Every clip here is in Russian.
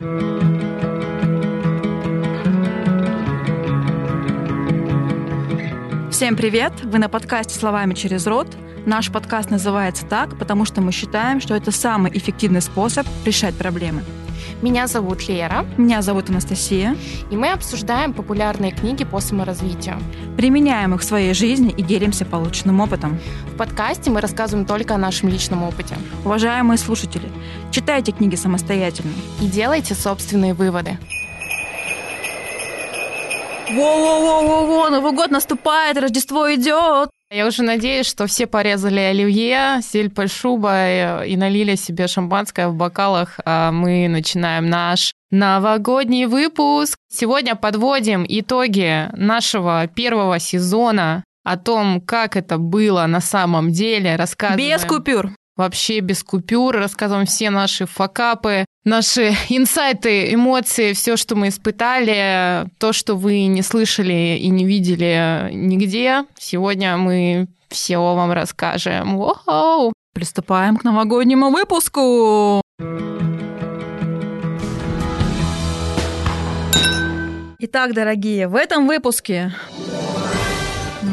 Всем привет! Вы на подкасте «Словами через рот». Наш подкаст называется так, потому что мы считаем, что это самый эффективный способ решать проблемы. Меня зовут Лера. Меня зовут Анастасия. И мы обсуждаем популярные книги по саморазвитию. Применяем их в своей жизни и делимся полученным опытом. В подкасте мы рассказываем только о нашем личном опыте. Уважаемые слушатели, читайте книги самостоятельно. И делайте собственные выводы. Во-во-во-во-во, Новый год наступает, Рождество идет. Я уже надеюсь, что все порезали оливье, сель под шубой и налили себе шампанское в бокалах. А мы начинаем наш новогодний выпуск. Сегодня подводим итоги нашего первого сезона о том, как это было на самом деле. Рассказываем. Без купюр вообще без купюр, рассказываем все наши факапы, наши инсайты, эмоции, все, что мы испытали, то, что вы не слышали и не видели нигде. Сегодня мы все вам расскажем. Воу! Приступаем к новогоднему выпуску! Итак, дорогие, в этом выпуске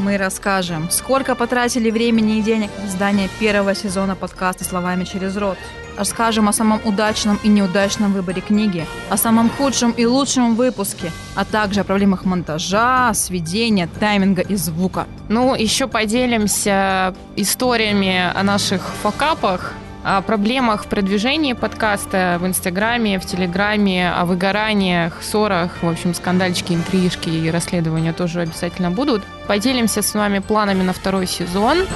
мы расскажем, сколько потратили времени и денег на создание первого сезона подкаста «Словами через рот». Расскажем о самом удачном и неудачном выборе книги, о самом худшем и лучшем выпуске, а также о проблемах монтажа, сведения, тайминга и звука. Ну, еще поделимся историями о наших факапах, о проблемах в продвижении подкаста в Инстаграме, в Телеграме, о выгораниях, ссорах, в общем, скандальчики, интрижки и расследования тоже обязательно будут. Поделимся с вами планами на второй сезон.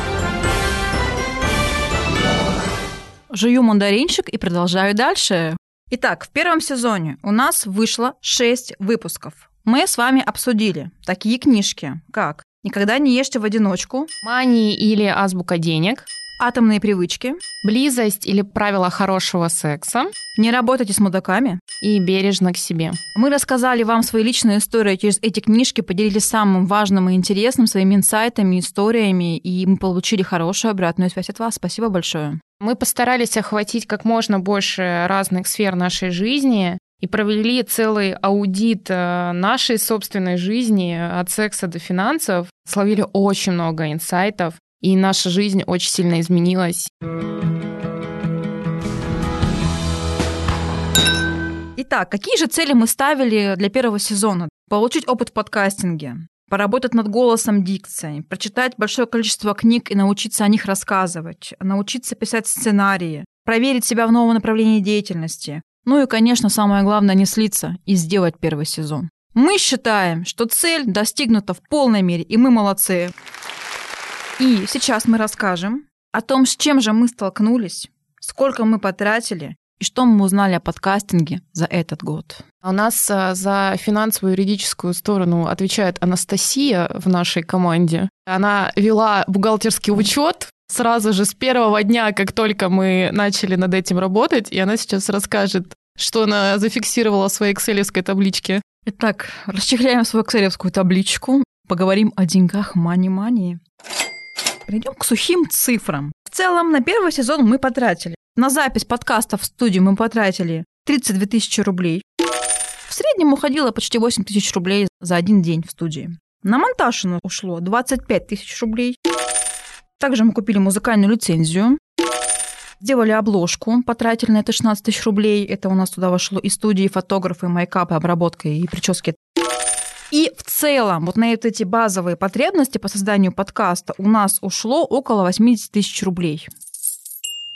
Жую мандаринчик и продолжаю дальше. Итак, в первом сезоне у нас вышло 6 выпусков. Мы с вами обсудили такие книжки, как «Никогда не ешьте в одиночку», «Мани» или «Азбука денег», Атомные привычки. Близость или правила хорошего секса. Не работайте с мудаками. И бережно к себе. Мы рассказали вам свои личные истории через эти книжки, поделились самым важным и интересным своими инсайтами, историями, и мы получили хорошую обратную связь от вас. Спасибо большое. Мы постарались охватить как можно больше разных сфер нашей жизни, и провели целый аудит э, нашей собственной жизни от секса до финансов, словили очень много инсайтов, и наша жизнь очень сильно изменилась. Итак, какие же цели мы ставили для первого сезона? Получить опыт в подкастинге, поработать над голосом дикцией, прочитать большое количество книг и научиться о них рассказывать, научиться писать сценарии, проверить себя в новом направлении деятельности. Ну и, конечно, самое главное, не слиться и сделать первый сезон. Мы считаем, что цель достигнута в полной мере, и мы молодцы. И сейчас мы расскажем о том, с чем же мы столкнулись, сколько мы потратили и что мы узнали о подкастинге за этот год. У нас э, за финансовую юридическую сторону отвечает Анастасия в нашей команде. Она вела бухгалтерский учет сразу же с первого дня, как только мы начали над этим работать, и она сейчас расскажет, что она зафиксировала в своей экселевской табличке. Итак, расчехляем свою экселевскую табличку, поговорим о деньгах мани-мани. Перейдем к сухим цифрам. В целом, на первый сезон мы потратили. На запись подкаста в студию мы потратили 32 тысячи рублей. В среднем уходило почти 8 тысяч рублей за один день в студии. На монтаж у нас ушло 25 тысяч рублей. Также мы купили музыкальную лицензию. Сделали обложку, потратили на это 16 тысяч рублей. Это у нас туда вошло и студии, и фотографы, и майкап, и обработка, и прически. И в целом вот на эти базовые потребности по созданию подкаста у нас ушло около 80 тысяч рублей.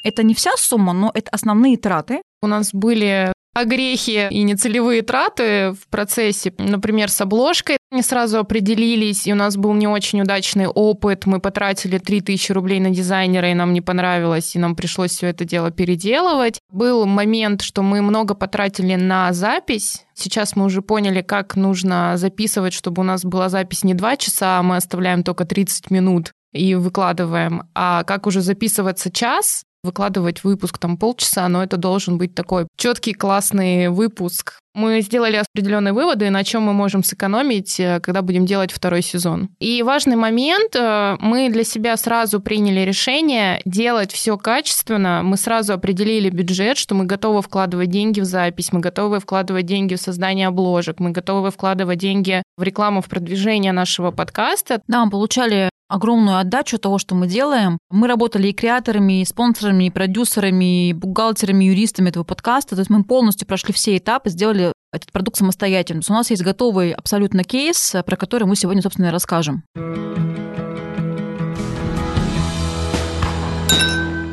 Это не вся сумма, но это основные траты. У нас были огрехи и нецелевые траты в процессе, например, с обложкой не сразу определились, и у нас был не очень удачный опыт. Мы потратили 3000 рублей на дизайнера, и нам не понравилось, и нам пришлось все это дело переделывать. Был момент, что мы много потратили на запись. Сейчас мы уже поняли, как нужно записывать, чтобы у нас была запись не 2 часа, а мы оставляем только 30 минут и выкладываем, а как уже записываться час, выкладывать выпуск там полчаса, но это должен быть такой четкий, классный выпуск. Мы сделали определенные выводы, на чем мы можем сэкономить, э, когда будем делать второй сезон. И важный момент, э, мы для себя сразу приняли решение делать все качественно. Мы сразу определили бюджет, что мы готовы вкладывать деньги в запись, мы готовы вкладывать деньги в создание обложек, мы готовы вкладывать деньги в рекламу, в продвижение нашего подкаста. Да, мы получали огромную отдачу того, что мы делаем. Мы работали и креаторами, и спонсорами, и продюсерами, и бухгалтерами, и юристами этого подкаста. То есть мы полностью прошли все этапы, сделали этот продукт самостоятельно. То есть у нас есть готовый абсолютно кейс, про который мы сегодня, собственно, и расскажем.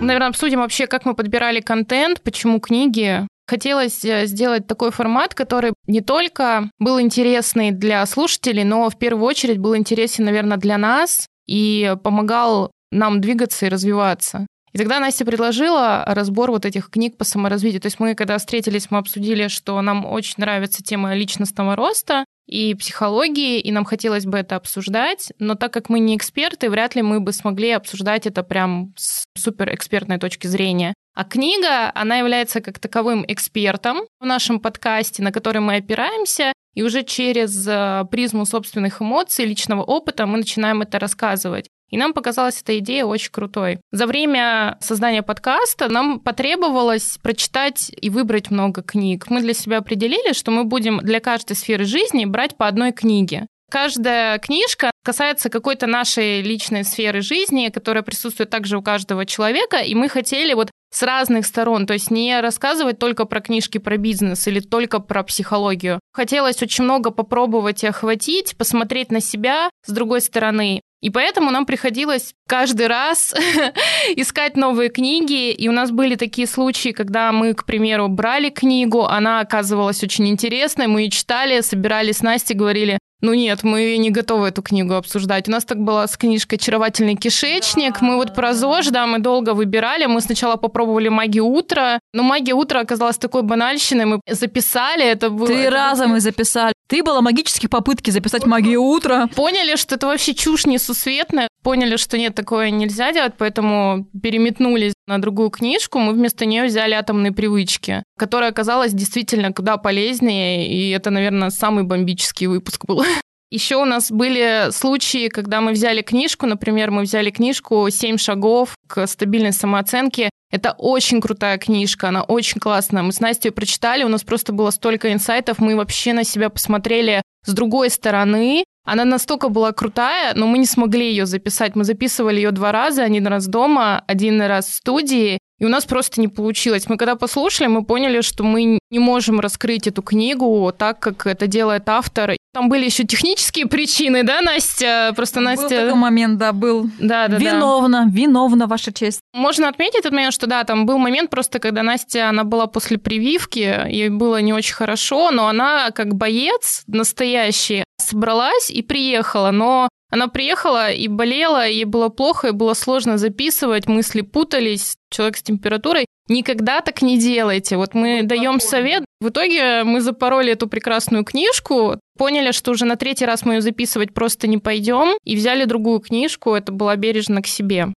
Наверное, обсудим вообще, как мы подбирали контент, почему книги. Хотелось э, сделать такой формат, который не только был интересный для слушателей, но в первую очередь был интересен, наверное, для нас, и помогал нам двигаться и развиваться. И тогда Настя предложила разбор вот этих книг по саморазвитию. То есть мы, когда встретились, мы обсудили, что нам очень нравится тема личностного роста и психологии, и нам хотелось бы это обсуждать, но так как мы не эксперты, вряд ли мы бы смогли обсуждать это прям с суперэкспертной точки зрения. А книга, она является как таковым экспертом в нашем подкасте, на который мы опираемся, и уже через э, призму собственных эмоций, личного опыта мы начинаем это рассказывать. И нам показалась эта идея очень крутой. За время создания подкаста нам потребовалось прочитать и выбрать много книг. Мы для себя определили, что мы будем для каждой сферы жизни брать по одной книге. Каждая книжка касается какой-то нашей личной сферы жизни, которая присутствует также у каждого человека, и мы хотели вот с разных сторон, то есть не рассказывать только про книжки про бизнес или только про психологию. Хотелось очень много попробовать и охватить, посмотреть на себя с другой стороны. И поэтому нам приходилось каждый раз искать новые книги. И у нас были такие случаи, когда мы, к примеру, брали книгу, она оказывалась очень интересной, мы ее читали, собирались с Настей, говорили, ну нет, мы не готовы эту книгу обсуждать. У нас так было с книжкой «Очаровательный кишечник». Да, мы вот про ЗОЖ, да, мы долго выбирали. Мы сначала попробовали «Магию утра», но «Магия утра» оказалась такой банальщиной. Мы записали, это было... Три это раза мы записали. Ты была магических попытки записать «Магию утра». Поняли, что это вообще чушь несусветная. Поняли, что нет, такое нельзя делать, поэтому переметнулись на другую книжку. Мы вместо нее взяли «Атомные привычки», которая оказалась действительно куда полезнее, и это, наверное, самый бомбический выпуск был. Еще у нас были случаи, когда мы взяли книжку, например, мы взяли книжку «Семь шагов к стабильной самооценке». Это очень крутая книжка, она очень классная. Мы с Настей прочитали, у нас просто было столько инсайтов, мы вообще на себя посмотрели с другой стороны. Она настолько была крутая, но мы не смогли ее записать. Мы записывали ее два раза, один раз дома, один раз в студии. И у нас просто не получилось. Мы когда послушали, мы поняли, что мы не можем раскрыть эту книгу так, как это делает автор. Там были еще технические причины, да, Настя? Просто Настя... Был такой момент, да, был. Да, да, виновна, да. виновна, ваша честь. Можно отметить этот момент, что да, там был момент просто, когда Настя, она была после прививки, ей было не очень хорошо, но она как боец настоящий собралась и приехала, но она приехала и болела, ей было плохо, и было сложно записывать, мысли путались, человек с температурой. Никогда так не делайте. Вот мы даем совет. В итоге мы запороли эту прекрасную книжку, поняли, что уже на третий раз мы ее записывать просто не пойдем, и взяли другую книжку. Это было бережно к себе.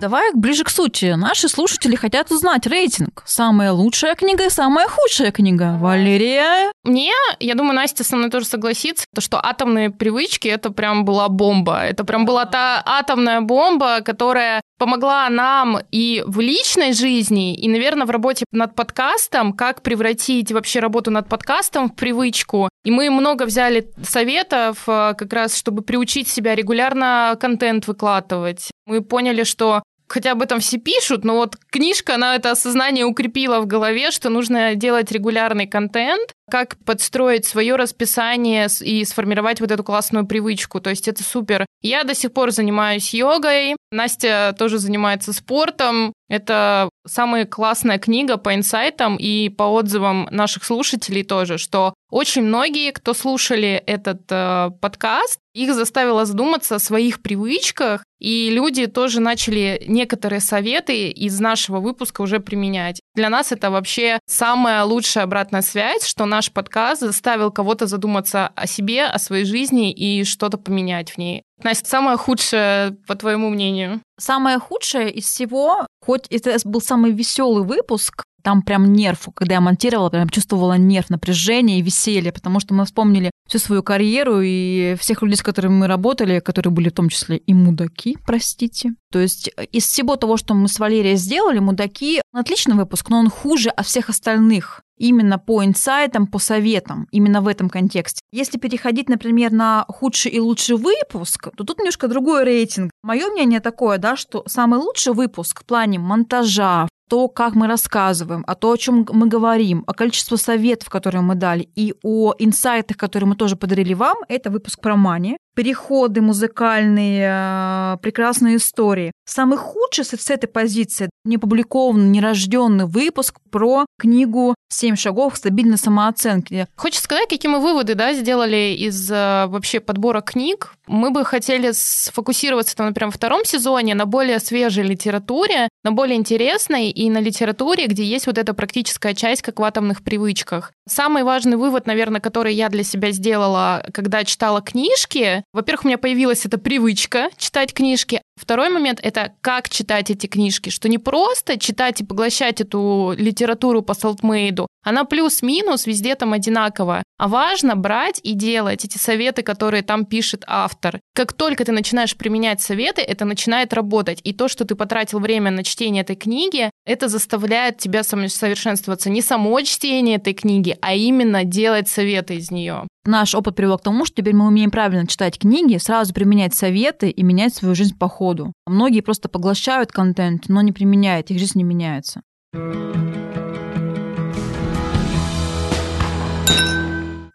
Давай ближе к сути. Наши слушатели хотят узнать рейтинг. Самая лучшая книга и самая худшая книга. Валерия? Мне, я думаю, Настя со мной тоже согласится, то, что атомные привычки — это прям была бомба. Это прям была та атомная бомба, которая помогла нам и в личной жизни, и, наверное, в работе над подкастом, как превратить вообще работу над подкастом в привычку. И мы много взяли советов э, как раз, чтобы приучить себя регулярно контент выкладывать. Мы поняли, что хотя об этом все пишут, но вот книжка, она это осознание укрепила в голове, что нужно делать регулярный контент, как подстроить свое расписание и сформировать вот эту классную привычку. То есть это супер. Я до сих пор занимаюсь йогой, Настя тоже занимается спортом. Это самая классная книга по инсайтам и по отзывам наших слушателей тоже, что Очень многие, кто слушали этот э, подкаст, их заставило задуматься о своих привычках, и люди тоже начали некоторые советы из нашего выпуска уже применять. Для нас это вообще самая лучшая обратная связь, что наш подкаст заставил кого-то задуматься о себе, о своей жизни и что-то поменять в ней. Настя, самое худшее, по твоему мнению? Самое худшее из всего, хоть это был самый веселый выпуск, там прям нерв, когда я монтировала, прям чувствовала нерв, напряжение и веселье, потому что мы вспомнили всю свою карьеру и всех людей, с которыми мы работали, которые были в том числе и мудаки, простите. То есть из всего того, что мы с Валерией сделали, мудаки отличный выпуск, но он хуже от всех остальных именно по инсайтам, по советам, именно в этом контексте. Если переходить, например, на худший и лучший выпуск, то тут немножко другой рейтинг. Мое мнение такое, да, что самый лучший выпуск в плане монтажа, то, как мы рассказываем, о том, о чем мы говорим, о количестве советов, которые мы дали, и о инсайтах, которые мы тоже подарили вам, это выпуск про мани. Переходы музыкальные, э, прекрасные истории. Самый худший с этой позиции не опубликованный, нерожденный выпуск про книгу «Семь шагов к стабильной самооценке». Хочешь сказать, какие мы выводы да, сделали из э, вообще подбора книг? Мы бы хотели сфокусироваться, там, например, во втором сезоне на более свежей литературе, на более интересной и на литературе, где есть вот эта практическая часть, как в атомных привычках. Самый важный вывод, наверное, который я для себя сделала, когда читала книжки, во-первых, у меня появилась эта привычка читать книжки. Второй момент — это как читать эти книжки, что не просто читать и поглощать эту литературу по селтмейду, она плюс-минус везде там одинаковая. А важно брать и делать эти советы, которые там пишет автор. Как только ты начинаешь применять советы, это начинает работать. И то, что ты потратил время на чтение этой книги, это заставляет тебя совершенствоваться. Не само чтение этой книги, а именно делать советы из нее. Наш опыт привел к тому, что теперь мы умеем правильно читать книги, сразу применять советы и менять свою жизнь по ходу. Многие просто поглощают контент, но не применяют, их жизнь не меняется.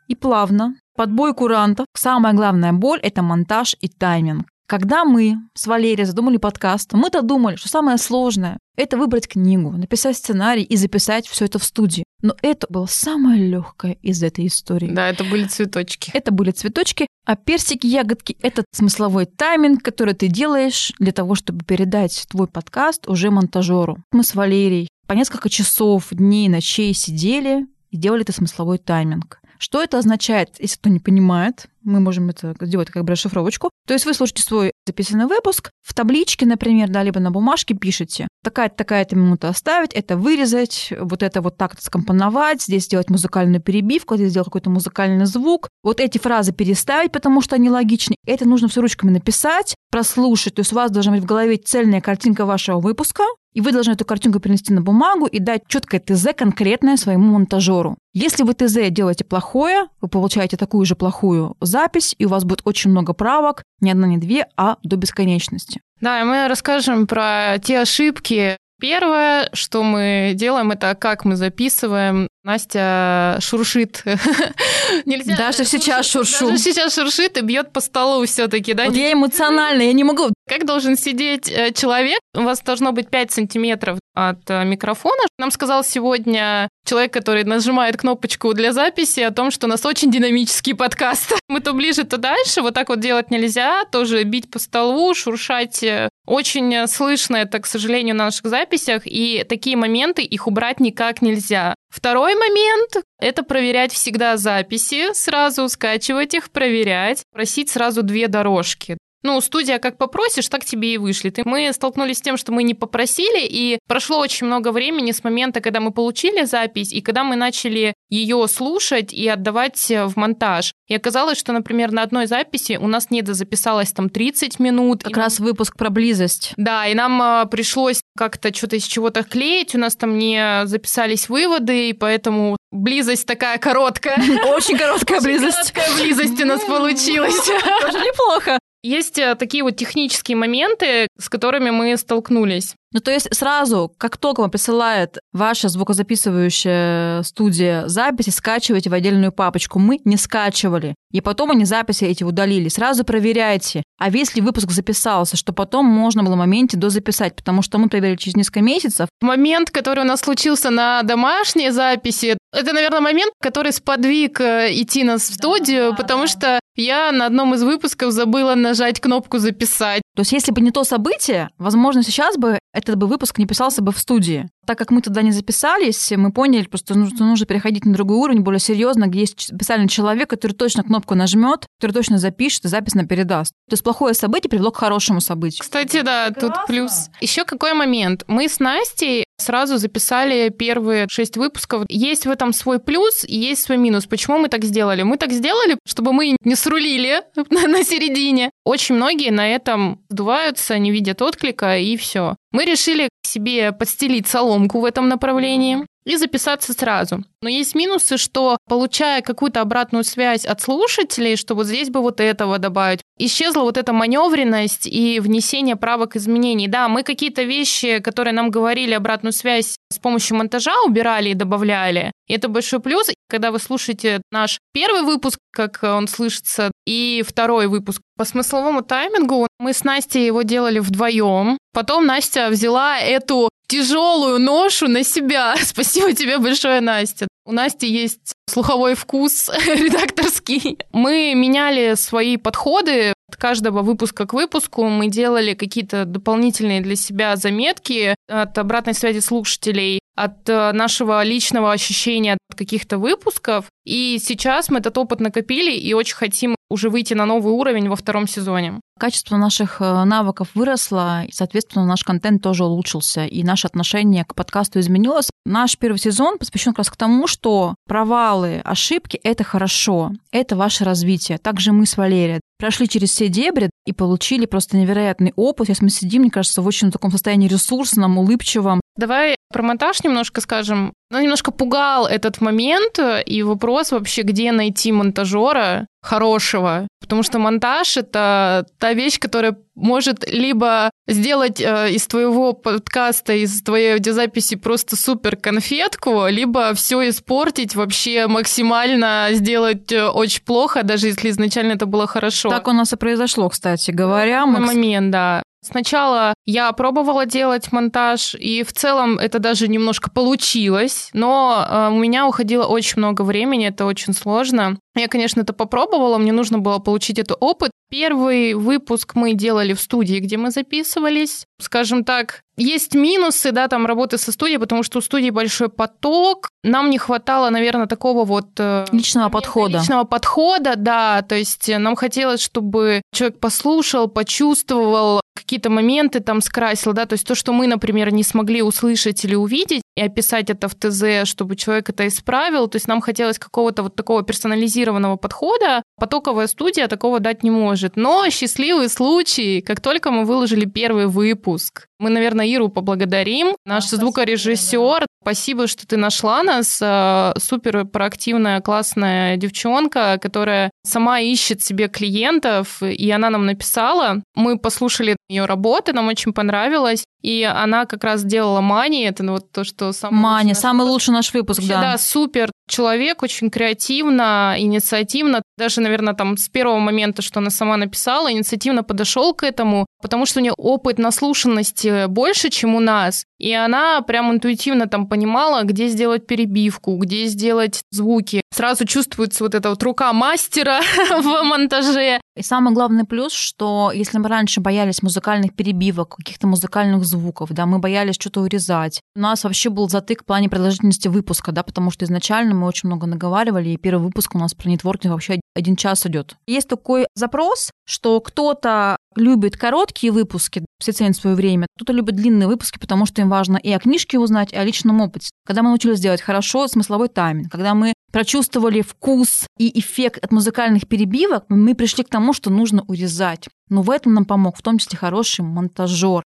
И плавно, под бой курантов, самая главная боль – это монтаж и тайминг. Когда мы с Валерией задумали подкаст, мы-то думали, что самое сложное – это выбрать книгу, написать сценарий и записать все это в студии. Но это было самое легкое из этой истории. Да, это были цветочки. Это были цветочки, а персики, ягодки – это смысловой тайминг, который ты делаешь для того, чтобы передать твой подкаст уже монтажеру. Мы с Валерией по несколько часов, дней, ночей сидели и делали это смысловой тайминг. Что это означает, если кто не понимает? Мы можем это сделать как бы расшифровочку. То есть вы слушаете свой записанный выпуск, в табличке, например, да, либо на бумажке пишете, такая-то, такая-то минута оставить, это вырезать, вот это вот так-то скомпоновать, здесь сделать музыкальную перебивку, здесь сделать какой-то музыкальный звук, вот эти фразы переставить, потому что они логичны. Это нужно все ручками написать, прослушать. То есть у вас должна быть в голове цельная картинка вашего выпуска, и вы должны эту картинку перенести на бумагу и дать четкое ТЗ конкретное своему монтажеру. Если вы ТЗ делаете плохое, вы получаете такую же плохую запись, и у вас будет очень много правок, не одна, не две, а до бесконечности. Да, и мы расскажем про те ошибки, Первое, что мы делаем, это как мы записываем. Настя шуршит. Нельзя. Даже сейчас шуршу. Даже сейчас шуршит и бьет по столу все-таки, да? Вот я эмоциональна, я не могу. Как должен сидеть э, человек? У вас должно быть 5 сантиметров от э, микрофона. Нам сказал сегодня человек, который нажимает кнопочку для записи о том, что у нас очень динамический подкаст. Мы то ближе, то дальше. Вот так вот делать нельзя. Тоже бить по столу, шуршать. Э, очень слышно это, к сожалению, на наших записях. И такие моменты, их убрать никак нельзя. Второй момент – это проверять всегда записи, сразу скачивать их, проверять, просить сразу две дорожки. Ну, студия как попросишь, так тебе и вышлет. И мы столкнулись с тем, что мы не попросили, и прошло очень много времени с момента, когда мы получили запись, и когда мы начали ее слушать и отдавать в монтаж. И оказалось, что, например, на одной записи у нас не записалось там 30 минут. Как раз выпуск про близость. Да, и нам а, пришлось как-то что-то из чего-то клеить, у нас там не записались выводы, и поэтому близость такая короткая. Очень короткая близость. Короткая близость у нас получилась. Тоже неплохо. Есть э, такие вот технические моменты, с которыми мы столкнулись. Ну, то есть сразу, как только вам присылает ваша звукозаписывающая студия записи, скачивайте в отдельную папочку. Мы не скачивали. И потом они записи эти удалили. Сразу проверяйте. А если выпуск записался, что потом можно было в моменте дозаписать, потому что мы проверили через несколько месяцев. Момент, который у нас случился на домашней записи, это, наверное, момент, который сподвиг э, идти нас в студию, да, потому да. что я на одном из выпусков забыла нажать кнопку «Записать». То есть, если бы не то событие, возможно, сейчас бы этот бы выпуск не писался бы в студии. Так как мы туда не записались, мы поняли, просто что нужно переходить на другой уровень, более серьезно, где есть специальный человек, который точно кнопку нажмет, который точно запишет и запись нам передаст. То есть плохое событие привело к хорошему событию. Кстати, да, Классно. тут плюс. Еще какой момент? Мы с Настей сразу записали первые шесть выпусков. Есть в этом свой плюс и есть свой минус. Почему мы так сделали? Мы так сделали, чтобы мы не срулили на середине. Очень многие на этом сдуваются, не видят отклика, и все. Мы решили себе подстелить соломку в этом направлении и записаться сразу. Но есть минусы, что получая какую-то обратную связь от слушателей, что вот здесь бы вот этого добавить, исчезла вот эта маневренность и внесение правок изменений. Да, мы какие-то вещи, которые нам говорили обратную связь с помощью монтажа убирали и добавляли. И это большой плюс. Когда вы слушаете наш первый выпуск, как он слышится, и второй выпуск по смысловому таймингу, мы с Настей его делали вдвоем. Потом Настя взяла эту тяжелую ношу на себя. Спасибо тебе большое, Настя. У Насти есть слуховой вкус редакторский. Мы меняли свои подходы от каждого выпуска к выпуску. Мы делали какие-то дополнительные для себя заметки от обратной связи слушателей, от э, нашего личного ощущения от каких-то выпусков. И сейчас мы этот опыт накопили и очень хотим уже выйти на новый уровень во втором сезоне. Качество наших э, навыков выросло, и, соответственно, наш контент тоже улучшился, и наше отношение к подкасту изменилось. Наш первый сезон посвящен как раз к тому, что провалы, ошибки — это хорошо, это ваше развитие. Также мы с Валерией прошли через все дебри и получили просто невероятный опыт. Сейчас мы сидим, мне кажется, в очень таком состоянии ресурсном, улыбчивом. Давай про монтаж немножко скажем. Ну, немножко пугал этот момент и вопрос вообще, где найти монтажера хорошего. Потому что монтаж — это та вещь, которая может либо сделать э, из твоего подкаста, из твоей аудиозаписи просто супер конфетку, либо все испортить, вообще максимально сделать э, очень плохо, даже если изначально это было хорошо. Так у нас и произошло, кстати говоря. На момент, да. Сначала я пробовала делать монтаж, и в целом это даже немножко получилось, но э, у меня уходило очень много времени, это очень сложно. Я, конечно, это попробовала, мне нужно было получить этот опыт. Первый выпуск мы делали в студии, где мы записывались. Скажем так, есть минусы, да, там работы со студией, потому что у студии большой поток. Нам не хватало, наверное, такого вот... Э, личного подхода. Личного подхода, да. То есть нам хотелось, чтобы человек послушал, почувствовал какие-то моменты там скрасил, да, то есть то, что мы, например, не смогли услышать или увидеть, и описать это в ТЗ, чтобы человек это исправил, то есть нам хотелось какого-то вот такого персонализированного подхода. Потоковая студия такого дать не может. Но счастливый случай, как только мы выложили первый выпуск, мы, наверное, Иру поблагодарим. Наш Спасибо, звукорежиссер. Спасибо, что ты нашла нас. Э, супер проактивная, классная девчонка, которая сама ищет себе клиентов, и она нам написала. Мы послушали ее работы, нам очень понравилось. И она как раз делала Мани, это вот то, что самый Мани, самый выпуск. лучший наш выпуск, Вообще, да. Да, супер человек, очень креативно, инициативно, даже, наверное, там с первого момента, что она сама написала, инициативно подошел к этому, потому что у нее опыт наслушанности больше, чем у нас. И она прям интуитивно там понимала, где сделать перебивку, где сделать звуки. Сразу чувствуется вот эта вот рука мастера в монтаже. И самый главный плюс, что если мы раньше боялись музыкальных перебивок, каких-то музыкальных звуков, да, мы боялись что-то урезать. У нас вообще был затык в плане продолжительности выпуска, да, потому что изначально мы очень много наговаривали, и первый выпуск у нас про нетворкинг вообще один час идет. Есть такой запрос, что кто-то любит короткие выпуски, все ценят свое время. Кто-то любит длинные выпуски, потому что им важно и о книжке узнать, и о личном опыте. Когда мы научились делать хорошо смысловой тайминг, когда мы прочувствовали вкус и эффект от музыкальных перебивок, мы пришли к тому, что нужно урезать. Но в этом нам помог в том числе хороший монтажер.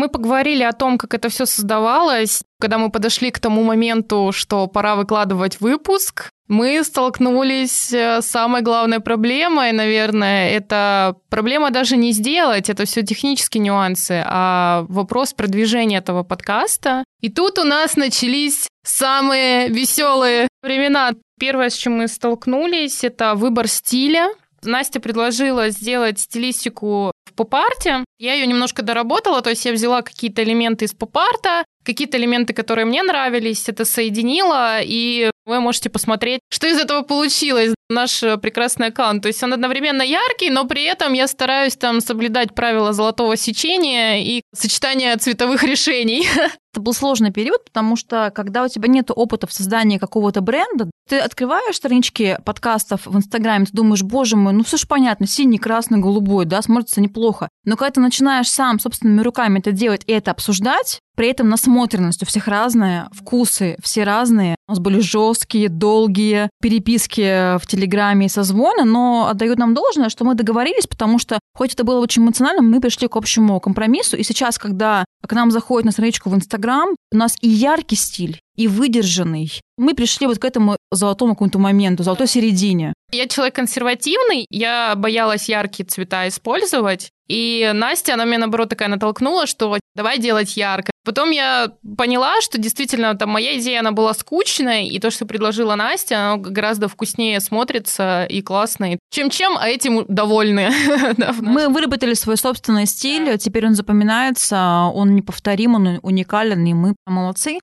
Мы поговорили о том, как это все создавалось. Когда мы подошли к тому моменту, что пора выкладывать выпуск, мы столкнулись э, с самой главной проблемой, наверное, это проблема даже не сделать, это все технические нюансы, а вопрос продвижения этого подкаста. И тут у нас начались самые веселые времена. Первое, с чем мы столкнулись, это выбор стиля. Настя предложила сделать стилистику в поп-арте. Я ее немножко доработала, то есть я взяла какие-то элементы из поп-арта, какие-то элементы, которые мне нравились, это соединила, и вы можете посмотреть, что из этого получилось. Наш прекрасный аккаунт. То есть он одновременно яркий, но при этом я стараюсь там соблюдать правила золотого сечения и сочетания цветовых решений. Это был сложный период, потому что когда у тебя нет опыта в создании какого-то бренда, ты открываешь странички подкастов в Инстаграме, ты думаешь, боже мой, ну все же понятно, синий, красный, голубой, да, смотрится неплохо. Но когда ты начинаешь сам собственными руками это делать и это обсуждать, при этом насмотренность у всех разная, вкусы все разные. У нас были жесткие, долгие переписки в Телеграме и созвоны, но отдают нам должное, что мы договорились, потому что, хоть это было очень эмоционально, мы пришли к общему компромиссу. И сейчас, когда к нам заходит на страничку в Инстаграм, у нас и яркий стиль, и выдержанный. Мы пришли вот к этому золотому какому-то моменту, золотой середине. Я человек консервативный, я боялась яркие цвета использовать. И Настя, она меня, наоборот, такая натолкнула, что давай делать ярко. Потом я поняла, что действительно там моя идея, она была скучной, и то, что предложила Настя, оно гораздо вкуснее смотрится и классно. Чем-чем, а этим довольны. Мы выработали свой собственный стиль, теперь он запоминается, он неповторим, он уникален, и мы молодцы.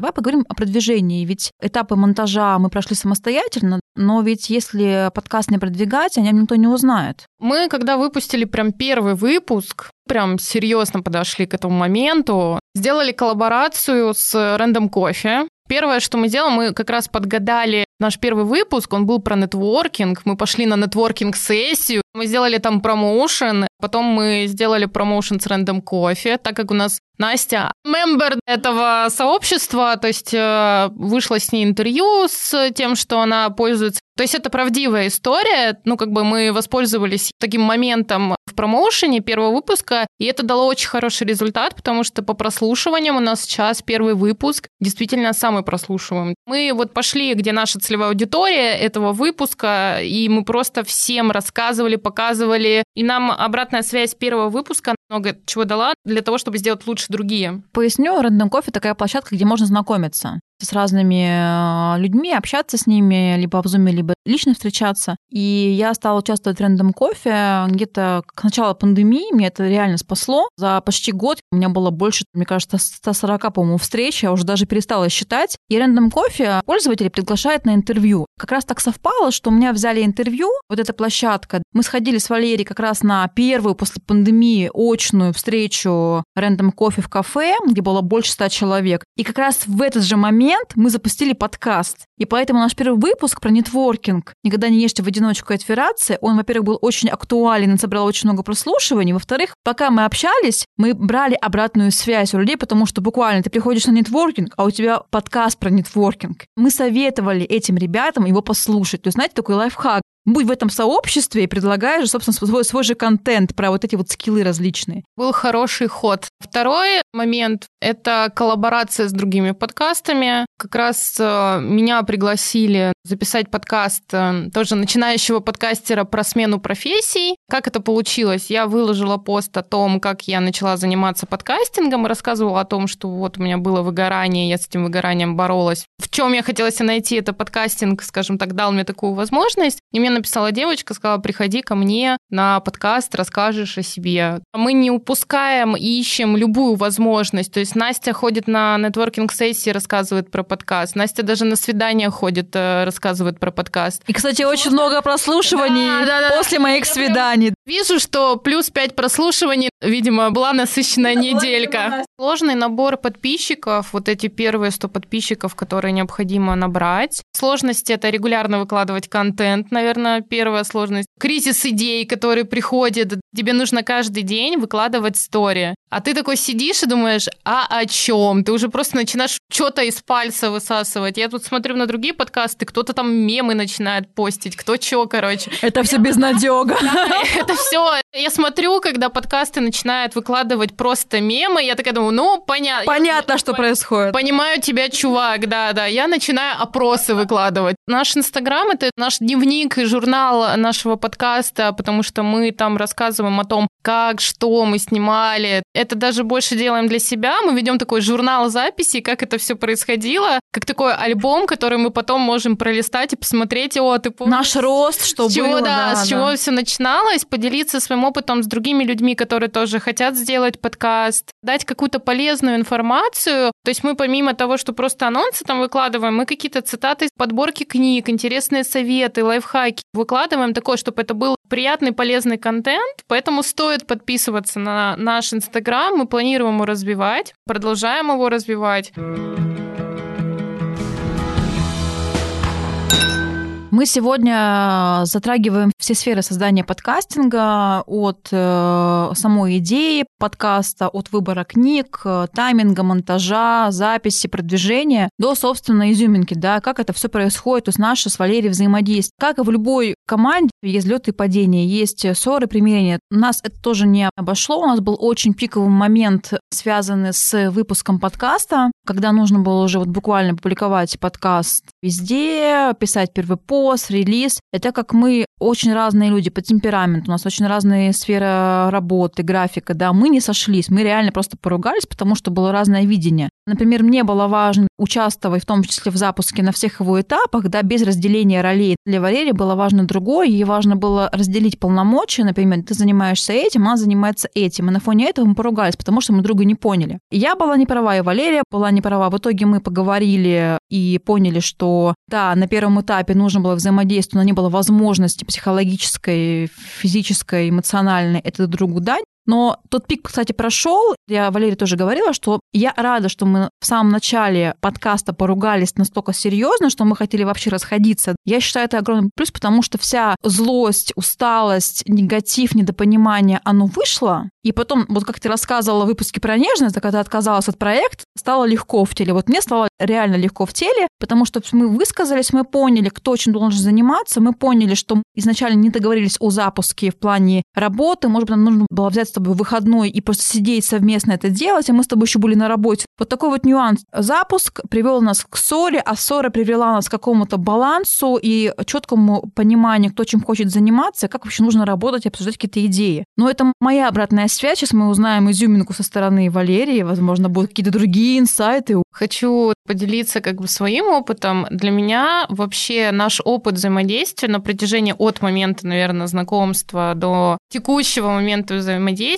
Давай поговорим о продвижении. Ведь этапы монтажа мы прошли самостоятельно, но ведь если подкаст не продвигать, о нем никто не узнает. Мы, когда выпустили прям первый выпуск, прям серьезно подошли к этому моменту, сделали коллаборацию с Random Coffee. Первое, что мы сделали, мы как раз подгадали наш первый выпуск, он был про нетворкинг. Мы пошли на нетворкинг-сессию, мы сделали там промоушен, потом мы сделали промоушен с Random Coffee, так как у нас Настя мембер этого сообщества, то есть э, вышло с ней интервью с тем, что она пользуется. То есть это правдивая история, ну как бы мы воспользовались таким моментом в промоушене первого выпуска, и это дало очень хороший результат, потому что по прослушиваниям у нас сейчас первый выпуск действительно самый прослушиваемый. Мы вот пошли, где наша целевая аудитория этого выпуска, и мы просто всем рассказывали, показывали, и нам обратная связь первого выпуска много чего дала для того, чтобы сделать лучше другие. Поясню, Random Coffee такая площадка, где можно знакомиться с разными э, людьми, общаться с ними, либо в Zoom, либо лично встречаться. И я стала участвовать в Random Coffee где-то к началу пандемии. Мне это реально спасло. За почти год у меня было больше, мне кажется, 140, по-моему, встреч. Я уже даже перестала считать. И Random Coffee пользователи приглашает на интервью. Как раз так совпало, что у меня взяли интервью, вот эта площадка. Мы сходили с Валерией как раз на первую после пандемии очную встречу Random Coffee в кафе, где было больше ста человек. И как раз в этот же момент момент мы запустили подкаст. И поэтому наш первый выпуск про нетворкинг «Никогда не ешьте в одиночку» и операция, он, во-первых, был очень актуален и собрал очень много прослушиваний. Во-вторых, пока мы общались, мы брали обратную связь у людей, потому что буквально ты приходишь на нетворкинг, а у тебя подкаст про нетворкинг. Мы советовали этим ребятам его послушать. То есть, знаете, такой лайфхак будь в этом сообществе и предлагаешь, собственно, свой, свой же контент про вот эти вот скиллы различные. Был хороший ход. Второй момент — это коллаборация с другими подкастами. Как раз э, меня пригласили записать подкаст э, тоже начинающего подкастера про смену профессий. Как это получилось? Я выложила пост о том, как я начала заниматься подкастингом и рассказывала о том, что вот у меня было выгорание, я с этим выгоранием боролась. В чем я хотела себе найти это подкастинг, скажем так, дал мне такую возможность. И мне написала девочка, сказала, приходи ко мне на подкаст, расскажешь о себе. Мы не упускаем и ищем любую возможность. То есть Настя ходит на нетворкинг-сессии, рассказывает про подкаст. Настя даже на свидания ходит, э, рассказывает про подкаст. И, кстати, очень много прослушиваний да, да, да, после моих свиданий. Вижу, что плюс 5 прослушиваний, видимо, была насыщенная неделька. Сложный набор подписчиков, вот эти первые 100 подписчиков, которые необходимо набрать. Сложность — это регулярно выкладывать контент, наверное, первая сложность. кризис идей, который приходит. Тебе нужно каждый день выкладывать истории. А ты такой сидишь и думаешь, а о чем? Ты уже просто начинаешь что-то из пальца высасывать. Я тут смотрю на другие подкасты, кто-то там мемы начинает постить, кто чё, короче. Это все безнадега. это все. Я смотрю, когда подкасты начинают выкладывать просто мемы, я такая думаю, ну, понятно. Понятно, что происходит. Понимаю тебя, чувак, да, да. Я начинаю опросы выкладывать. Наш Инстаграм — это наш дневник журнал нашего подкаста, потому что мы там рассказываем о том, как, что мы снимали. Это даже больше делаем для себя. Мы ведем такой журнал записи, как это все происходило, как такой альбом, который мы потом можем пролистать и посмотреть, о, ты помнишь? Наш рост, что с было, чего, да, да, с чего все начиналось, поделиться своим опытом с другими людьми, которые тоже хотят сделать подкаст, дать какую-то полезную информацию. То есть мы помимо того, что просто анонсы там выкладываем, мы какие-то цитаты из подборки книг, интересные советы, лайфхаки выкладываем такое, чтобы это был приятный, полезный контент, поэтому стоит подписываться на наш Инстаграм, мы планируем его развивать, продолжаем его развивать. Мы сегодня затрагиваем все сферы создания подкастинга от э, самой идеи подкаста, от выбора книг, э, тайминга, монтажа, записи, продвижения до, собственно, изюминки, да, как это все происходит, то есть наше с Валерией взаимодействие. Как и в любой команде есть взлеты и падения, есть ссоры, примирения. Нас это тоже не обошло, у нас был очень пиковый момент, связанный с выпуском подкаста, когда нужно было уже вот буквально публиковать подкаст везде, писать первый пост, пост, релиз. Это как мы очень разные люди по темпераменту, у нас очень разные сферы работы, графика, да, мы не сошлись, мы реально просто поругались, потому что было разное видение. Например, мне было важно участвовать в том числе в запуске на всех его этапах, да, без разделения ролей. Для Валерии было важно другое, ей важно было разделить полномочия, например, ты занимаешься этим, она занимается этим. И на фоне этого мы поругались, потому что мы друга не поняли. Я была не права, и Валерия была не права. В итоге мы поговорили и поняли, что да, на первом этапе нужно было взаимодействовать, но не было возможности психологической, физической, эмоциональной это другу дать. Но тот пик, кстати, прошел. Я Валерия тоже говорила, что я рада, что мы в самом начале подкаста поругались настолько серьезно, что мы хотели вообще расходиться. Я считаю это огромный плюс, потому что вся злость, усталость, негатив, недопонимание, оно вышло. И потом, вот как ты рассказывала в выпуске про нежность, когда ты отказалась от проекта, стало легко в теле. Вот мне стало реально легко в теле, потому что мы высказались, мы поняли, кто чем должен заниматься, мы поняли, что изначально не договорились о запуске в плане работы, может быть, нам нужно было взять тобой выходной и просто сидеть совместно это делать, а мы с тобой еще были на работе. Вот такой вот нюанс. Запуск привел нас к ссоре, а ссора привела нас к какому-то балансу и четкому пониманию, кто чем хочет заниматься, как вообще нужно работать и обсуждать какие-то идеи. Но это моя обратная связь. Сейчас мы узнаем изюминку со стороны Валерии. Возможно, будут какие-то другие инсайты. Хочу поделиться как бы своим опытом. Для меня вообще наш опыт взаимодействия на протяжении от момента, наверное, знакомства до текущего момента взаимодействия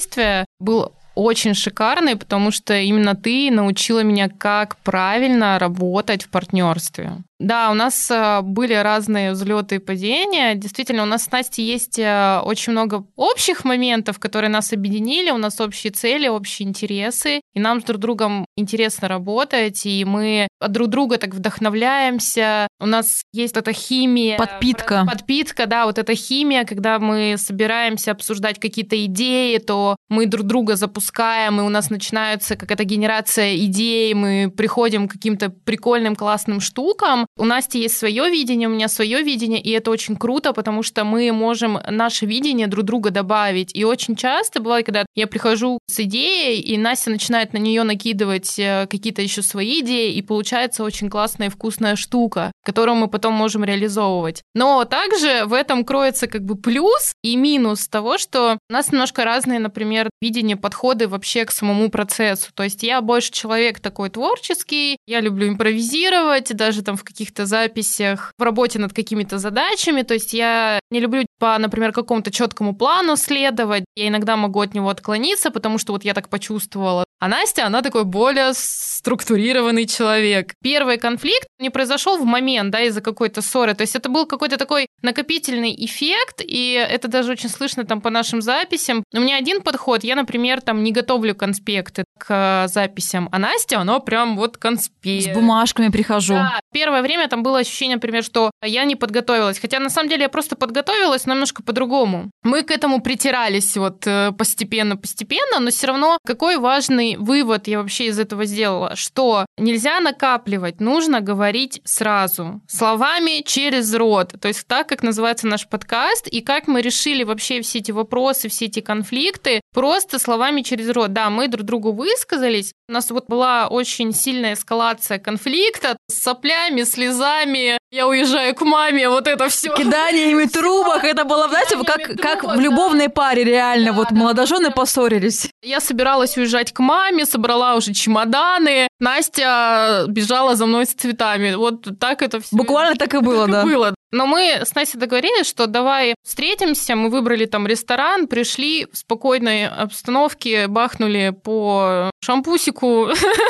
был очень шикарный, потому что именно ты научила меня, как правильно работать в партнерстве. Да, у нас э, были разные взлеты и падения. Действительно, у нас с Настей есть э, очень много общих моментов, которые нас объединили. У нас общие цели, общие интересы. И нам с друг другом интересно работать. И мы от друг друга так вдохновляемся. У нас есть эта химия. Подпитка. Подпитка, да, вот эта химия, когда мы собираемся обсуждать какие-то идеи, то мы друг друга запускаем, и у нас начинается какая-то генерация идей, мы приходим к каким-то прикольным, классным штукам, у Насти есть свое видение, у меня свое видение, и это очень круто, потому что мы можем наше видение друг друга добавить. И очень часто бывает, когда я прихожу с идеей, и Настя начинает на нее накидывать э, какие-то еще свои идеи, и получается очень классная и вкусная штука, которую мы потом можем реализовывать. Но также в этом кроется как бы плюс и минус того, что у нас немножко разные, например, видения, подходы вообще к самому процессу. То есть я больше человек такой творческий, я люблю импровизировать, даже там в каких каких-то записях, в работе над какими-то задачами. То есть я не люблю по, например, какому-то четкому плану следовать. Я иногда могу от него отклониться, потому что вот я так почувствовала. А Настя, она такой более структурированный человек. Первый конфликт не произошел в момент, да, из-за какой-то ссоры. То есть это был какой-то такой накопительный эффект, и это даже очень слышно там по нашим записям. У меня один подход, я, например, там не готовлю конспекты. К записям, а Настя, она прям вот конспект. С бумажками прихожу. Да. Первое время там было ощущение, например, что я не подготовилась. Хотя на самом деле я просто подготовилась немножко по-другому. Мы к этому притирались вот постепенно-постепенно, но все равно какой важный вывод я вообще из этого сделала, что нельзя накапливать, нужно говорить сразу, словами через рот. То есть так, как называется наш подкаст, и как мы решили вообще все эти вопросы, все эти конфликты, просто словами через рот. Да, мы друг другу высказались, у нас вот была очень сильная эскалация конфликта с соплями, слезами. Я уезжаю к маме, вот это все. Киданиями трубок. Это было, знаете, как, как в любовной паре реально. Да, вот да, молодожены да. поссорились. Я собиралась уезжать к маме, собрала уже чемоданы. Настя бежала за мной с цветами. Вот так это все. Буквально так и было, так да. И было. Но мы с Настей договорились, что давай встретимся, мы выбрали там ресторан, пришли в спокойной обстановке, бахнули по шампусику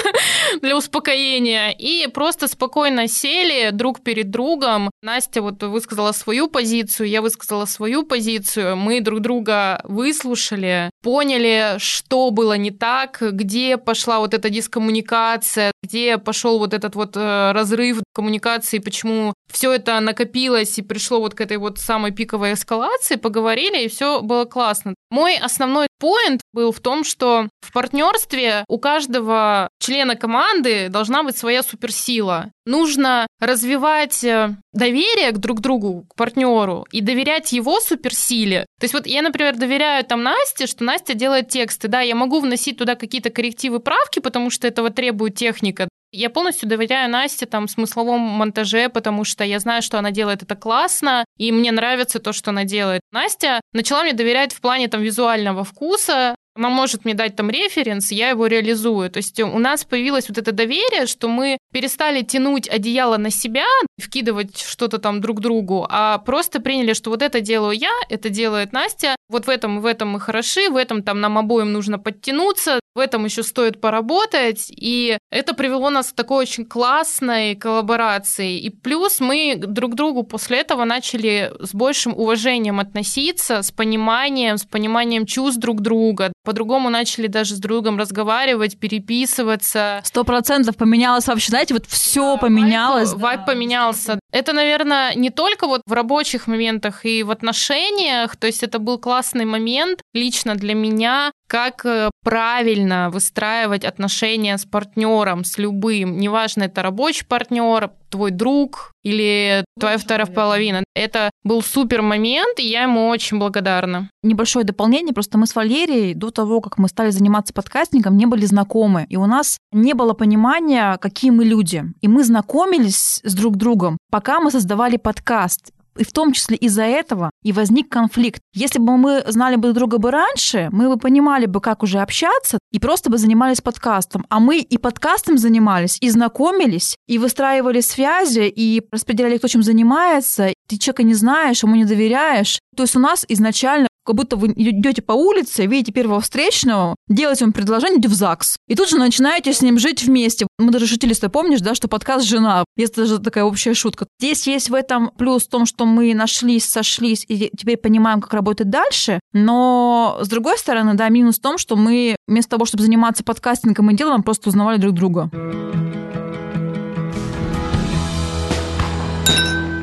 для успокоения и просто спокойно сели друг перед другом. Настя вот высказала свою позицию, я высказала свою позицию, мы друг друга выслушали, поняли, что было не так, где пошла вот эта дискоммуникация, где пошел вот этот вот э, разрыв коммуникации, почему все это накопилось и пришло вот к этой вот самой пиковой эскалации, поговорили, и все было классно. Мой основной поинт был в том, что в партнерстве у каждого члена команды должна быть своя суперсила. Нужно развивать э, доверие к друг другу, к партнеру, и доверять его суперсиле. То есть вот я, например, доверяю там Насте, что Настя делает тексты. Да, я могу вносить туда какие-то коррективы, правки, потому что этого требует техника. Я полностью доверяю Насте там смысловом монтаже, потому что я знаю, что она делает это классно, и мне нравится то, что она делает. Настя начала мне доверять в плане там визуального вкуса, она может мне дать там референс, я его реализую. То есть у нас появилось вот это доверие, что мы перестали тянуть одеяло на себя, вкидывать что-то там друг другу, а просто приняли, что вот это делаю я, это делает Настя, вот в этом и в этом мы хороши, в этом там нам обоим нужно подтянуться, в этом еще стоит поработать, и это привело нас к такой очень классной коллаборации. И плюс мы друг к другу после этого начали с большим уважением относиться, с пониманием, с пониманием чувств друг друга. По-другому начали даже с другом разговаривать, переписываться. Сто процентов поменялось вообще, знаете, вот все поменялось. Вайп, вайп поменялся. Это, наверное, не только вот в рабочих моментах и в отношениях, то есть это был классный момент лично для меня, как э, правильно выстраивать отношения с партнером, с любым, неважно, это рабочий партнер, твой друг или твоя вторая половина. Это был супер момент, и я ему очень благодарна. Небольшое дополнение, просто мы с Валерией до того, как мы стали заниматься подкастингом, не были знакомы, и у нас не было понимания, какие мы люди. И мы знакомились с друг другом, пока мы создавали подкаст. И в том числе из-за этого и возник конфликт. Если бы мы знали бы друг друга бы раньше, мы бы понимали бы, как уже общаться, и просто бы занимались подкастом. А мы и подкастом занимались, и знакомились, и выстраивали связи, и распределяли, кто чем занимается. Ты человека не знаешь, ему не доверяешь. То есть у нас изначально как будто вы идете по улице, видите первого встречного, делаете ему предложение, идите в ЗАГС. И тут же начинаете с ним жить вместе. Мы даже шутили, ты помнишь, да, что подкаст «Жена». Есть даже такая общая шутка. Здесь есть в этом плюс в том, что мы нашлись, сошлись и теперь понимаем, как работать дальше. Но, с другой стороны, да, минус в том, что мы вместо того, чтобы заниматься подкастингом и делом, просто узнавали друг друга.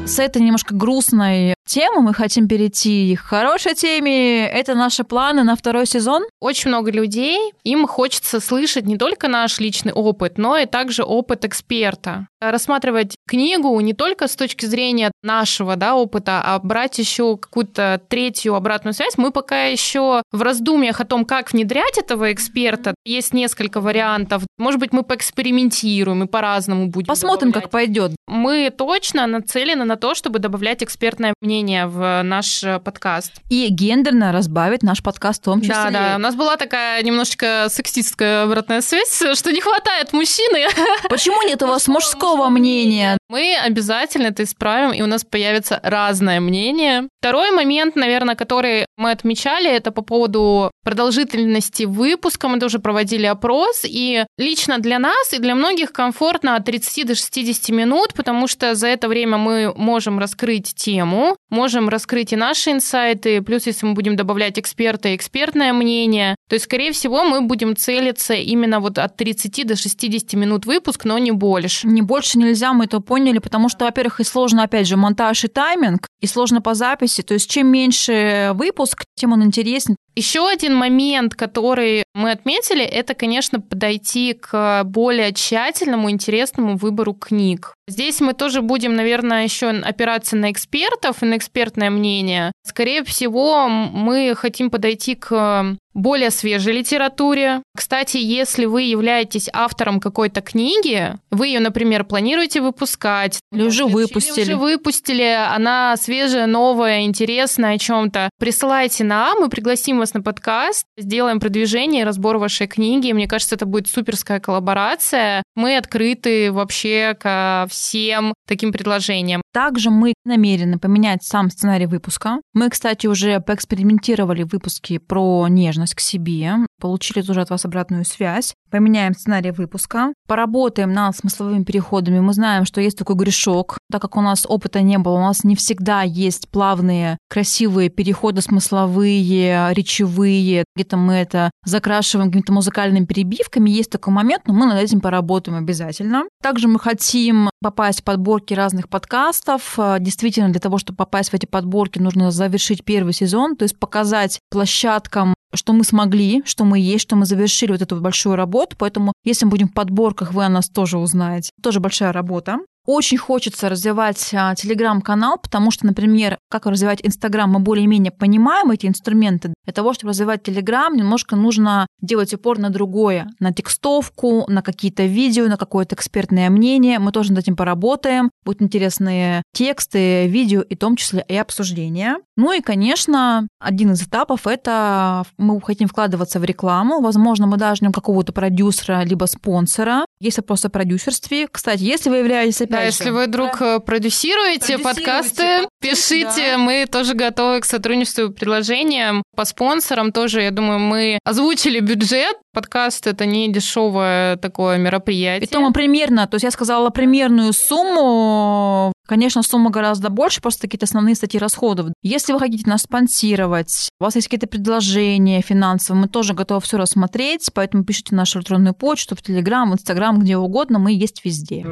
С этой немножко грустной темы мы хотим перейти к хорошей теме. Это наши планы на второй сезон. Очень много людей, им хочется слышать не только наш личный опыт, но и также опыт эксперта. Рассматривать книгу не только с точки зрения нашего да, опыта, а брать еще какую-то третью обратную связь. Мы пока еще в раздумьях о том, как внедрять этого эксперта. Есть несколько вариантов. Может быть, мы поэкспериментируем и по-разному будем. Посмотрим, добавлять. как пойдет. Мы точно нацелены на то, чтобы добавлять экспертное мнение в наш э, подкаст. И гендерно разбавить наш подкаст в том числе. Да, да. У нас была такая немножечко сексистская обратная связь, что не хватает мужчины. Почему нет у вас мужского мнения? Мы обязательно это исправим, и у нас появится разное мнение. Второй момент, наверное, который мы отмечали, это по поводу продолжительности выпуска. Мы тоже проводили опрос, и лично для нас и для многих комфортно от 30 до 60 минут, потому что за это время мы можем раскрыть тему, можем раскрыть и наши инсайты, плюс если мы будем добавлять эксперта и экспертное мнение, то есть, скорее всего, мы будем целиться именно вот от 30 до 60 минут выпуск, но не больше. Не больше нельзя, мы это поняли, потому что, во-первых, и сложно, опять же, монтаж и тайминг, и сложно по записи. То есть, чем меньше выпуск, тем он интереснее. Еще один момент, который мы отметили, это, конечно, подойти к более тщательному, интересному выбору книг. Здесь мы тоже будем, наверное, еще опираться на экспертов и на экспертное мнение. Скорее всего, мы хотим подойти к более свежей литературе. Кстати, если вы являетесь автором какой-то книги, вы ее, например, планируете выпускать, или уже выпустили, или уже выпустили, она свежая, новая, интересная о чем-то, присылайте нам, мы пригласим вас на подкаст, сделаем продвижение и разбор вашей книги. Мне кажется, это будет суперская коллаборация. Мы открыты вообще ко всем таким предложениям. Также мы намерены поменять сам сценарий выпуска. Мы, кстати, уже поэкспериментировали выпуски про нежность к себе, получили тоже от вас обратную связь. Поменяем сценарий выпуска, поработаем над смысловыми переходами. Мы знаем, что есть такой грешок, так как у нас опыта не было, у нас не всегда есть плавные, красивые переходы смысловые, речевые. Где-то мы это закрашиваем какими-то музыкальными перебивками. Есть такой момент, но мы над этим поработаем обязательно. Также мы хотим попасть в подборки разных подкастов. Действительно, для того, чтобы попасть в эти подборки, нужно завершить первый сезон, то есть показать площадкам что мы смогли, что мы есть, что мы завершили вот эту большую работу. Поэтому, если мы будем в подборках, вы о нас тоже узнаете. Тоже большая работа. Очень хочется развивать а, телеграм-канал, потому что, например, как развивать Инстаграм, мы более-менее понимаем эти инструменты. Для того, чтобы развивать телеграм, немножко нужно делать упор на другое, на текстовку, на какие-то видео, на какое-то экспертное мнение. Мы тоже над этим поработаем. Будут интересные тексты, видео и в том числе и обсуждения. Ну и, конечно, один из этапов — это мы хотим вкладываться в рекламу. Возможно, мы даже какого-то продюсера либо спонсора. Есть вопрос о продюсерстве. Кстати, если вы являетесь да, если вы вдруг да. Э, продюсируете, продюсируете подкасты, пишите, да. мы тоже готовы к сотрудничеству и предложениям. По спонсорам тоже, я думаю, мы озвучили бюджет. Подкаст это не дешевое такое мероприятие. И то мы примерно, то есть я сказала примерную сумму, Конечно, сумма гораздо больше, просто какие-то основные статьи расходов. Если вы хотите нас спонсировать, у вас есть какие-то предложения финансовые, мы тоже готовы все рассмотреть, поэтому пишите нашу электронную почту в Телеграм, в Инстаграм, где угодно, мы есть везде.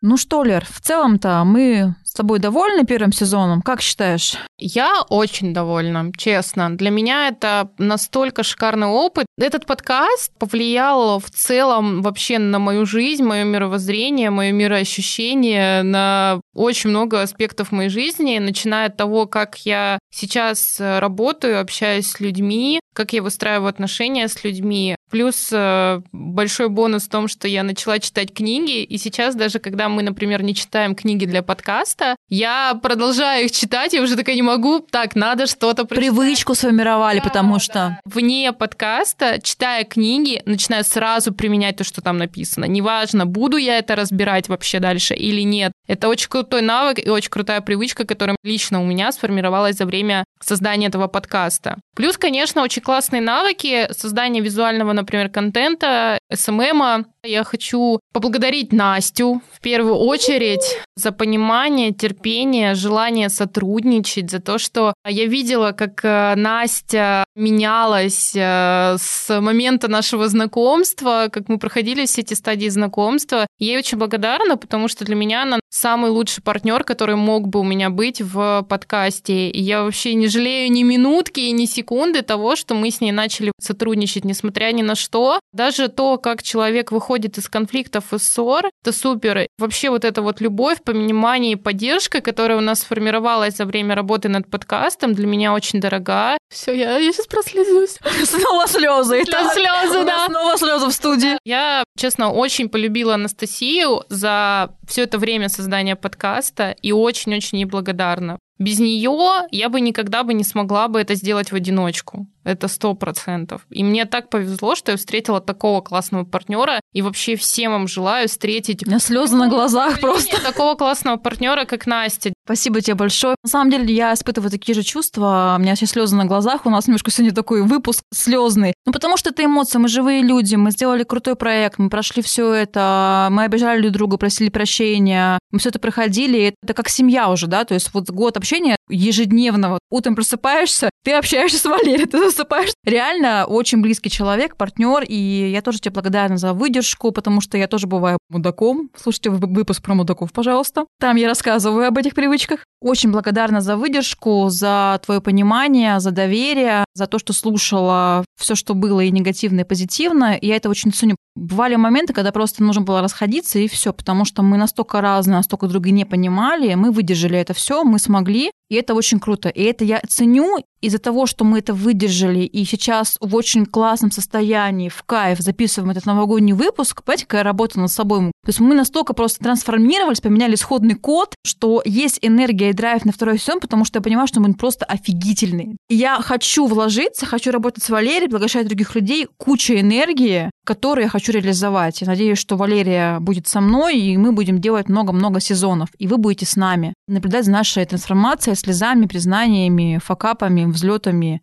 Ну что, Лер, в целом-то мы с тобой довольны первым сезоном? Как считаешь? Я очень довольна, честно. Для меня это настолько шикарный опыт. Этот подкаст повлиял в целом вообще на мою жизнь, мое мировоззрение, мое мироощущение, на очень много аспектов моей жизни, начиная от того, как я сейчас работаю, общаюсь с людьми, как я выстраиваю отношения с людьми. Плюс э, большой бонус в том, что я начала читать книги, и сейчас даже когда мы, например, не читаем книги для подкаста, я продолжаю их читать, я уже такая не могу, так, надо что-то прочитать. Привычку сформировали, да, потому да. что... Вне подкаста, читая книги, начинаю сразу применять то, что там написано. Неважно, буду я это разбирать вообще дальше или нет. Это очень крутой навык и очень крутая привычка, которая лично у меня сформировалась за время создания этого подкаста. Плюс, конечно, очень классные навыки создания визуального например, контента, СММа. Я хочу поблагодарить Настю в первую очередь за понимание, терпение, желание сотрудничать, за то, что я видела, как э, Настя менялась э, с момента нашего знакомства, как мы проходили все эти стадии знакомства. Ей очень благодарна, потому что для меня она самый лучший партнер, который мог бы у меня быть в подкасте. И я вообще не жалею ни минутки и ни секунды того, что мы с ней начали сотрудничать, несмотря ни на что. Даже то, как человек выходит из конфликтов и ссор, это супер. Вообще вот эта вот любовь, понимание и поддержка, которая у нас сформировалась за время работы над подкастом, для меня очень дорога. Все, я, я сейчас прослезюсь. Снова слезы. Да, слезы, да. Снова слезы в студии. Я, честно, очень полюбила Анастасию за все это время создания подкаста и очень-очень ей благодарна. Без нее я бы никогда бы не смогла бы это сделать в одиночку. Это сто процентов. И мне так повезло, что я встретила такого классного партнера. И вообще всем вам желаю встретить... У меня слезы на глазах просто. Такого классного партнера, как Настя. Спасибо тебе большое. На самом деле я испытываю такие же чувства. У меня сейчас слезы на глазах. У нас немножко сегодня такой выпуск слезный. Ну, потому что это эмоции. Мы живые люди. Мы сделали крутой проект. Мы прошли все это. Мы обижали друг друга, просили прощения. Мы все это проходили. Это как семья уже, да? То есть вот год общения ежедневного. Утром просыпаешься, ты общаешься с Валерией, ты засыпаешь. Реально очень близкий человек, партнер. И я тоже тебе благодарна за выдержку, потому что я тоже бываю мудаком. Слушайте выпуск про мудаков, пожалуйста. Там я рассказываю об этих привычках. Очень благодарна за выдержку, за твое понимание, за доверие, за то, что слушала все, что было и негативно, и позитивно. Я это очень ценю. Бывали моменты, когда просто нужно было расходиться, и все, потому что мы настолько разные, настолько друг друга не понимали, мы выдержали это все, мы смогли, и это очень круто. И это я ценю из-за того, что мы это выдержали, и сейчас в очень классном состоянии, в кайф записываем этот новогодний выпуск, понимаете, какая работа над собой. То есть мы настолько просто трансформировались, поменяли исходный код, что есть энергия и драйв на второй сезон, потому что я понимаю, что мы просто офигительные. И я хочу вложиться, хочу работать с Валерией, приглашать других людей, куча энергии, которую я хочу реализовать. Я надеюсь, что Валерия будет со мной, и мы будем делать много-много сезонов, и вы будете с нами, наблюдать за нашей трансформацией, слезами, признаниями, факапами, взлетами.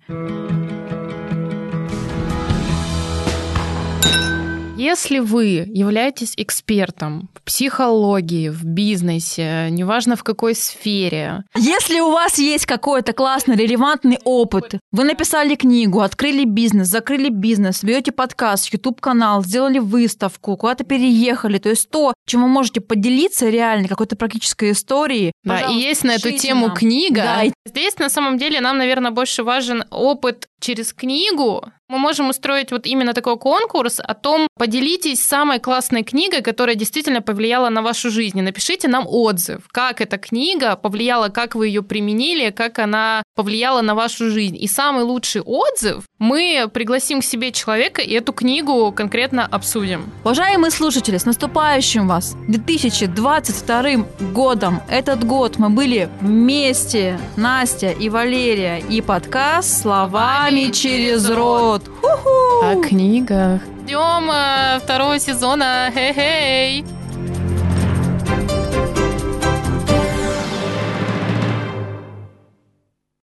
Если вы являетесь экспертом в психологии, в бизнесе, неважно в какой сфере. Если у вас есть какой-то классный, релевантный опыт, вы написали книгу, открыли бизнес, закрыли бизнес, ведете подкаст, YouTube-канал, сделали выставку, куда-то переехали, то есть то, чем вы можете поделиться реально, какой-то практической историей. Да, и есть на эту тему книга. Да. Здесь на самом деле нам, наверное, больше важен опыт через книгу, мы можем устроить вот именно такой конкурс о том, поделитесь самой классной книгой, которая действительно повлияла на вашу жизнь. Напишите нам отзыв, как эта книга повлияла, как вы ее применили, как она повлияла на вашу жизнь. И самый лучший отзыв мы пригласим к себе человека и эту книгу конкретно обсудим. Уважаемые слушатели, с наступающим вас 2022 годом. Этот год мы были вместе, Настя и Валерия, и подкаст «Словами через рот». О книгах. Ждем э, второго сезона. Хей-хей!